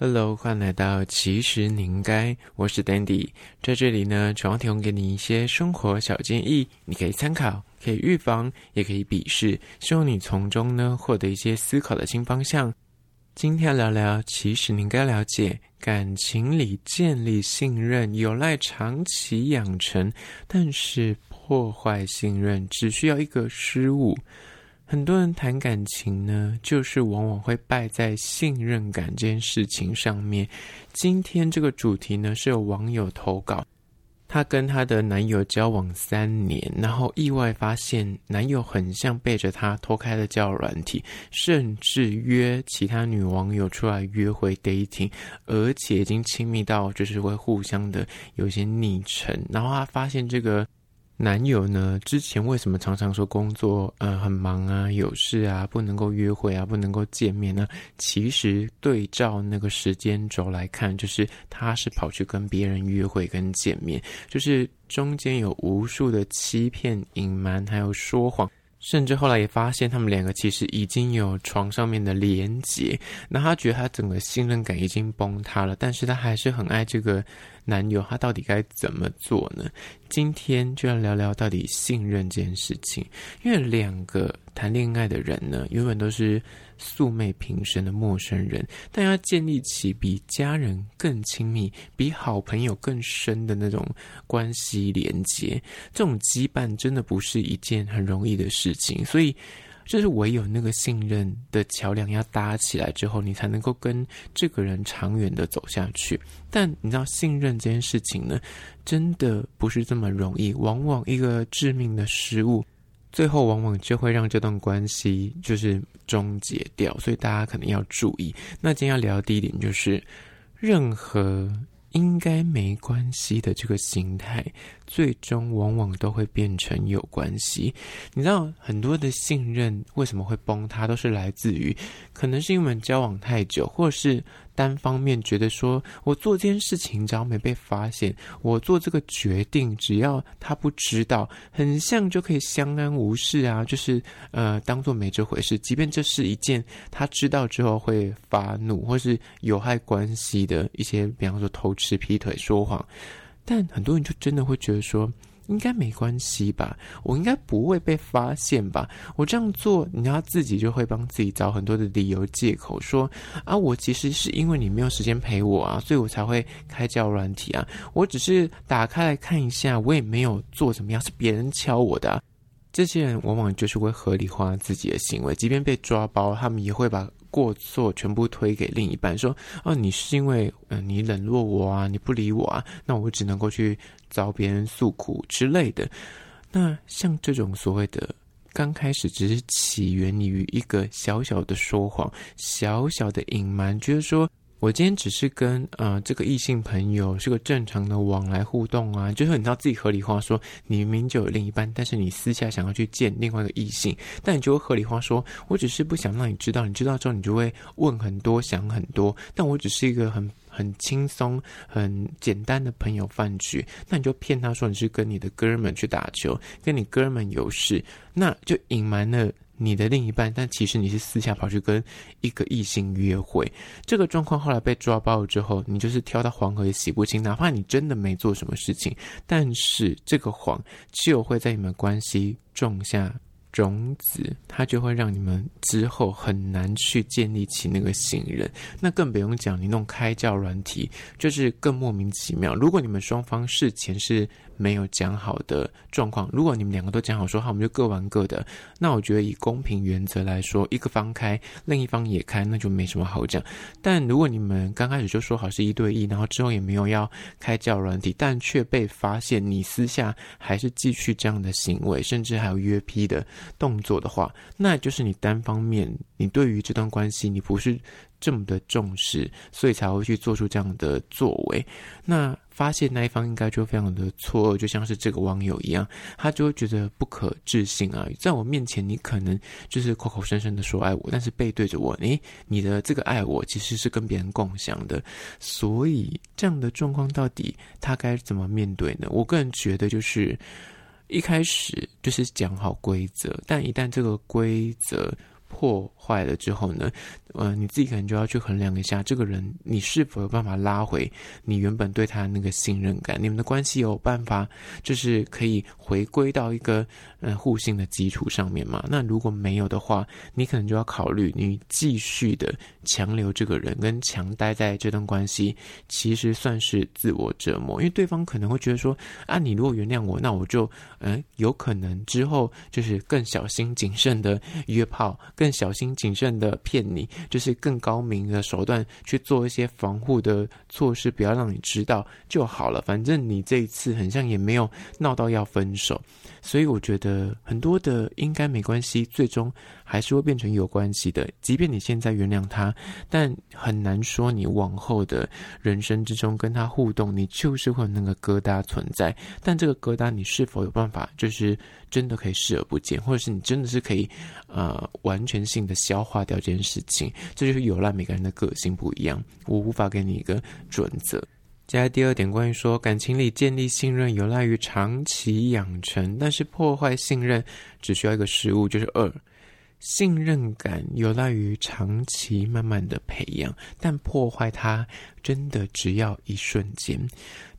Hello，欢迎来到其实你应该，我是 Dandy，在这里呢，主要提供给你一些生活小建议，你可以参考，可以预防，也可以鄙视，希望你从中呢获得一些思考的新方向。今天聊聊，其实你应该了解，感情里建立信任有赖长期养成，但是破坏信任只需要一个失误。很多人谈感情呢，就是往往会败在信任感这件事情上面。今天这个主题呢，是有网友投稿，她跟她的男友交往三年，然后意外发现男友很像背着她偷开了交友软体，甚至约其他女网友出来约会 dating，而且已经亲密到就是会互相的有些昵称，然后她发现这个。男友呢？之前为什么常常说工作呃很忙啊，有事啊，不能够约会啊，不能够见面呢？其实对照那个时间轴来看，就是他是跑去跟别人约会跟见面，就是中间有无数的欺骗、隐瞒，还有说谎。甚至后来也发现，他们两个其实已经有床上面的连结。那他觉得他整个信任感已经崩塌了，但是他还是很爱这个男友。他到底该怎么做呢？今天就要聊聊到底信任这件事情。因为两个谈恋爱的人呢，永远都是。素昧平生的陌生人，但要建立起比家人更亲密、比好朋友更深的那种关系连接，这种羁绊真的不是一件很容易的事情。所以，就是唯有那个信任的桥梁要搭起来之后，你才能够跟这个人长远的走下去。但你知道，信任这件事情呢，真的不是这么容易，往往一个致命的失误。最后往往就会让这段关系就是终结掉，所以大家可能要注意。那今天要聊的第一点就是，任何应该没关系的这个心态，最终往往都会变成有关系。你知道很多的信任为什么会崩塌，都是来自于可能是因为交往太久，或是。单方面觉得说，我做这件事情只要没被发现，我做这个决定只要他不知道，很像就可以相安无事啊，就是呃当做没这回事。即便这是一件他知道之后会发怒或是有害关系的一些，比方说偷吃、劈腿、说谎，但很多人就真的会觉得说。应该没关系吧？我应该不会被发现吧？我这样做，你要自己就会帮自己找很多的理由借口，说啊，我其实是因为你没有时间陪我啊，所以我才会开交友软体啊。我只是打开来看一下，我也没有做怎么样，是别人敲我的啊。这些人往往就是会合理化自己的行为，即便被抓包，他们也会把过错全部推给另一半，说：“哦，你是因为嗯、你冷落我啊，你不理我啊，那我只能够去找别人诉苦之类的。”那像这种所谓的刚开始只是起源于一个小小的说谎、小小的隐瞒，觉得说。我今天只是跟呃这个异性朋友是个正常的往来互动啊，就是你知道自己合理化说你明明就有另一半，但是你私下想要去见另外一个异性，但你就会合理化说，我只是不想让你知道，你知道之后你就会问很多想很多，但我只是一个很很轻松很简单的朋友饭局，那你就骗他说你是跟你的哥们去打球，跟你哥们有事，那就隐瞒了。你的另一半，但其实你是私下跑去跟一个异性约会，这个状况后来被抓包了之后，你就是跳到黄河也洗不清。哪怕你真的没做什么事情，但是这个谎就会在你们关系种下种子，它就会让你们之后很难去建立起那个信任。那更不用讲，你弄开教软体，就是更莫名其妙。如果你们双方事前是没有讲好的状况，如果你们两个都讲好说好，我们就各玩各的。那我觉得以公平原则来说，一个方开，另一方也开，那就没什么好讲。但如果你们刚开始就说好是一对一，然后之后也没有要开交软体，但却被发现你私下还是继续这样的行为，甚至还有约劈的动作的话，那就是你单方面，你对于这段关系你不是这么的重视，所以才会去做出这样的作为。那。发现那一方应该就非常的错愕，就像是这个网友一样，他就会觉得不可置信啊！在我面前，你可能就是口口声声的说爱我，但是背对着我，诶，你的这个爱我其实是跟别人共享的。所以这样的状况到底他该怎么面对呢？我个人觉得就是一开始就是讲好规则，但一旦这个规则破坏了之后呢，呃，你自己可能就要去衡量一下，这个人你是否有办法拉回你原本对他那个信任感，你们的关系有办法就是可以回归到一个呃互信的基础上面嘛？那如果没有的话，你可能就要考虑，你继续的强留这个人跟强待在这段关系，其实算是自我折磨，因为对方可能会觉得说，啊，你如果原谅我，那我就嗯有可能之后就是更小心谨慎的约炮。更小心谨慎的骗你，就是更高明的手段去做一些防护的措施，不要让你知道就好了。反正你这一次很像也没有闹到要分手，所以我觉得很多的应该没关系，最终还是会变成有关系的。即便你现在原谅他，但很难说你往后的人生之中跟他互动，你就是会有那个疙瘩存在。但这个疙瘩，你是否有办法，就是真的可以视而不见，或者是你真的是可以呃完。全性的消化掉这件事情，这就是有赖每个人的个性不一样，我无法给你一个准则。接下来第二点，关于说感情里建立信任有赖于长期养成，但是破坏信任只需要一个失误，就是二。信任感有赖于长期慢慢的培养，但破坏它真的只要一瞬间。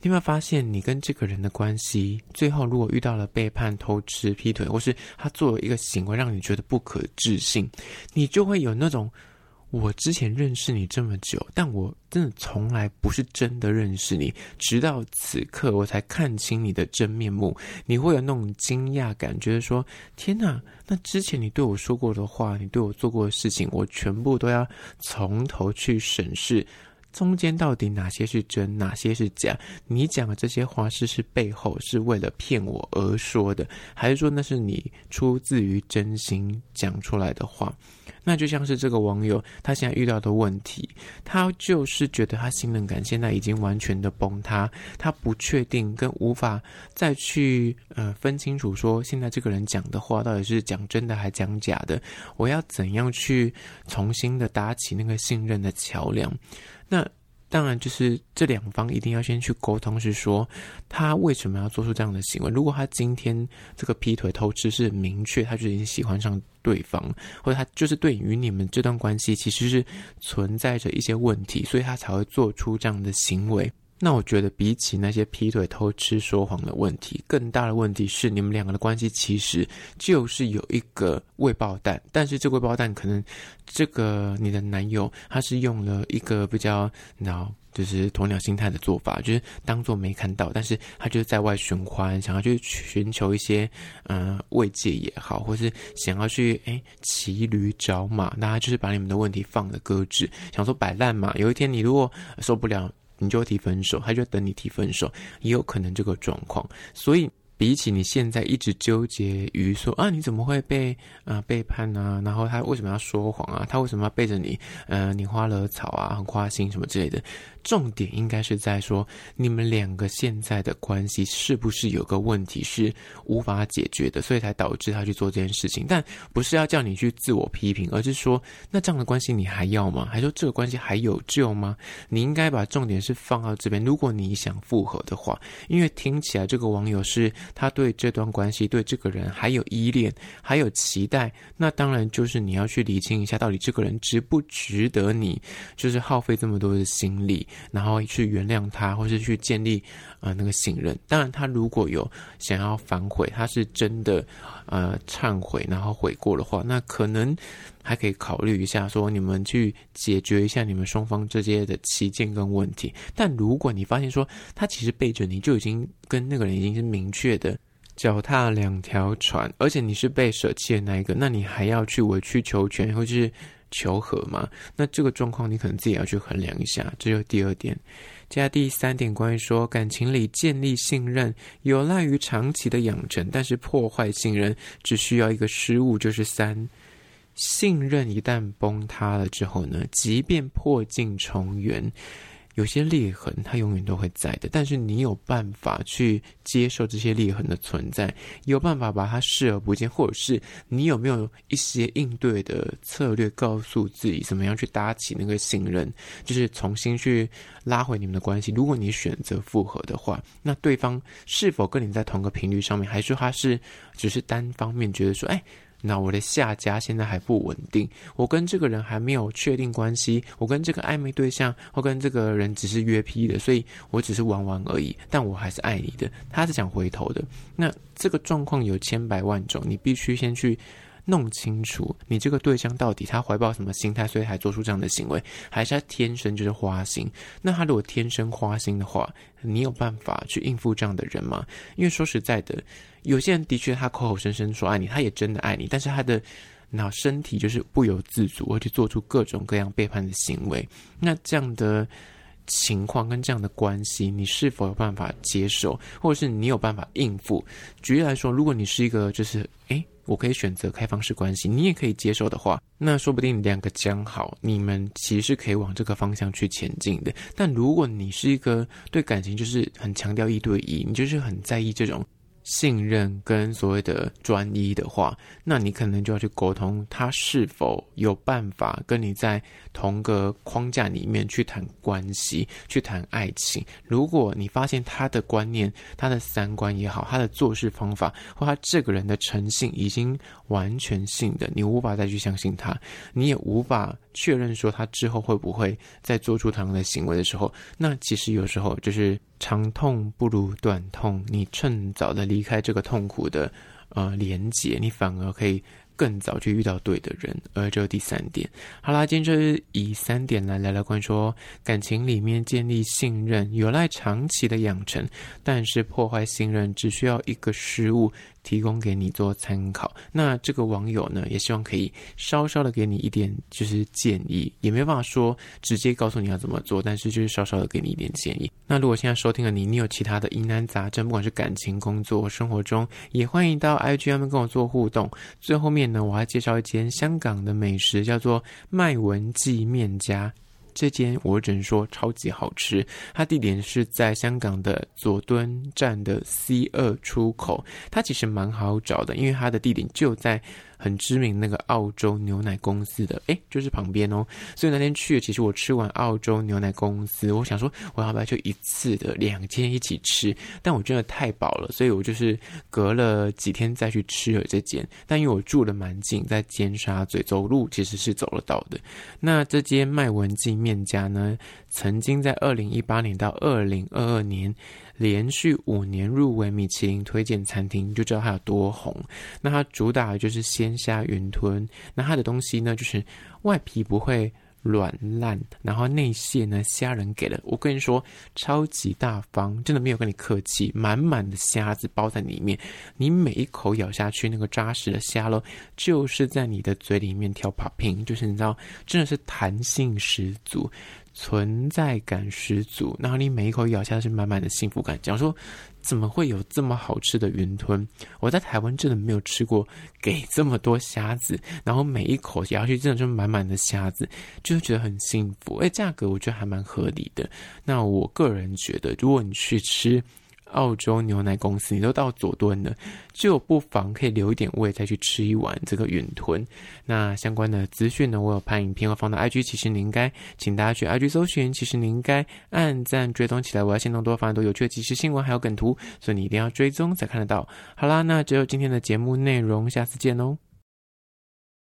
你有没有发现，你跟这个人的关系，最后如果遇到了背叛、偷吃、劈腿，或是他做了一个行为让你觉得不可置信，你就会有那种。我之前认识你这么久，但我真的从来不是真的认识你，直到此刻我才看清你的真面目。你会有那种惊讶感，觉得说：“天哪！那之前你对我说过的话，你对我做过的事情，我全部都要从头去审视。”中间到底哪些是真，哪些是假？你讲的这些话是是背后是为了骗我而说的，还是说那是你出自于真心讲出来的话？那就像是这个网友他现在遇到的问题，他就是觉得他信任感现在已经完全的崩塌，他不确定跟无法再去呃分清楚说现在这个人讲的话到底是讲真的还讲假的，我要怎样去重新的搭起那个信任的桥梁？那当然，就是这两方一定要先去沟通，是说他为什么要做出这样的行为。如果他今天这个劈腿偷吃是明确，他就已经喜欢上对方，或者他就是对于你们这段关系其实是存在着一些问题，所以他才会做出这样的行为。那我觉得，比起那些劈腿、偷吃、说谎的问题，更大的问题是你们两个的关系其实就是有一个未爆弹，但是这个未爆弹可能这个你的男友他是用了一个比较脑就是鸵鸟心态的做法，就是当做没看到，但是他就是在外寻欢，想要去寻求一些嗯、慰藉也好，或是想要去诶骑驴找马，那他就是把你们的问题放了搁置，想说摆烂嘛，有一天你如果受不了。你就会提分手，他就等你提分手，也有可能这个状况。所以，比起你现在一直纠结于说啊，你怎么会被啊、背叛啊？然后他为什么要说谎啊？他为什么要背着你？呃，你花了草啊，很花心什么之类的。重点应该是在说，你们两个现在的关系是不是有个问题是无法解决的，所以才导致他去做这件事情。但不是要叫你去自我批评，而是说，那这样的关系你还要吗？还说这个关系还有救吗？你应该把重点是放到这边。如果你想复合的话，因为听起来这个网友是他对这段关系、对这个人还有依恋、还有期待，那当然就是你要去理清一下，到底这个人值不值得你，就是耗费这么多的心力。然后去原谅他，或是去建立呃那个信任。当然，他如果有想要反悔，他是真的呃忏悔，然后悔过的话，那可能还可以考虑一下，说你们去解决一下你们双方之间的歧见跟问题。但如果你发现说他其实背着你就已经跟那个人已经是明确的脚踏两条船，而且你是被舍弃的那一个，那你还要去委曲求全，或者是？求和吗？那这个状况你可能自己要去衡量一下。这就第二点。接下来第三点，关于说感情里建立信任有赖于长期的养成，但是破坏信任只需要一个失误，就是三。信任一旦崩塌了之后呢，即便破镜重圆。有些裂痕，它永远都会在的。但是你有办法去接受这些裂痕的存在，有办法把它视而不见，或者是你有没有一些应对的策略，告诉自己怎么样去搭起那个信任，就是重新去拉回你们的关系。如果你选择复合的话，那对方是否跟你在同个频率上面，还是他是只是单方面觉得说，哎？那我的下家现在还不稳定，我跟这个人还没有确定关系，我跟这个暧昧对象，或跟这个人只是约 P 的，所以我只是玩玩而已，但我还是爱你的，他是想回头的。那这个状况有千百万种，你必须先去。弄清楚你这个对象到底他怀抱什么心态，所以才做出这样的行为，还是他天生就是花心？那他如果天生花心的话，你有办法去应付这样的人吗？因为说实在的，有些人的确他口口声声说爱你，他也真的爱你，但是他的脑身体就是不由自主会去做出各种各样背叛的行为。那这样的情况跟这样的关系，你是否有办法接受，或者是你有办法应付？举例来说，如果你是一个就是诶。我可以选择开放式关系，你也可以接受的话，那说不定两个将好，你们其实是可以往这个方向去前进的。但如果你是一个对感情就是很强调一对一，你就是很在意这种。信任跟所谓的专一的话，那你可能就要去沟通，他是否有办法跟你在同个框架里面去谈关系、去谈爱情。如果你发现他的观念、他的三观也好，他的做事方法或他这个人的诚信已经完全性的，你无法再去相信他，你也无法确认说他之后会不会再做出同样的行为的时候，那其实有时候就是。长痛不如短痛，你趁早的离开这个痛苦的呃连接，你反而可以更早去遇到对的人。而这第三点，好啦，今天就是以三点来聊聊关于说感情里面建立信任有赖长期的养成，但是破坏信任只需要一个失误。提供给你做参考。那这个网友呢，也希望可以稍稍的给你一点就是建议，也没办法说直接告诉你要怎么做，但是就是稍稍的给你一点建议。那如果现在收听了你，你有其他的疑难杂症，不管是感情、工作、生活中，也欢迎到 IG 上面跟我做互动。最后面那，我还介绍一间香港的美食，叫做麦文记面家。这间我只能说超级好吃，它地点是在香港的佐敦站的 C 二出口，它其实蛮好找的，因为它的地点就在。很知名那个澳洲牛奶公司的，诶，就是旁边哦。所以那天去，其实我吃完澳洲牛奶公司，我想说我要不要就一次的两间一起吃？但我真的太饱了，所以我就是隔了几天再去吃了这间。但因为我住的蛮近，在尖沙咀，走路其实是走得到的。那这间麦文记面家呢，曾经在二零一八年到二零二二年。连续五年入围米其林推荐餐厅，就知道它有多红。那它主打的就是鲜虾云吞，那它的东西呢，就是外皮不会软烂，然后内馅呢，虾仁给了，我跟你说超级大方，真的没有跟你客气，满满的虾子包在里面，你每一口咬下去，那个扎实的虾肉就是在你的嘴里面跳 popping，就是你知道，真的是弹性十足。存在感十足，然后你每一口咬下去是满满的幸福感。讲说怎么会有这么好吃的云吞？我在台湾真的没有吃过给这么多虾子，然后每一口咬下去真的就满满的虾子，就是觉得很幸福。哎，价格我觉得还蛮合理的。那我个人觉得，如果你去吃。澳洲牛奶公司，你都到佐敦了，就不妨可以留一点胃，再去吃一碗这个云吞。那相关的资讯呢，我有拍影片，会放到 IG。其实你应该，请大家去 IG 搜寻。其实你应该按赞追踪起来，我要先弄多发很多有趣的即时新闻，还有梗图，所以你一定要追踪才看得到。好啦，那只有今天的节目内容，下次见喽。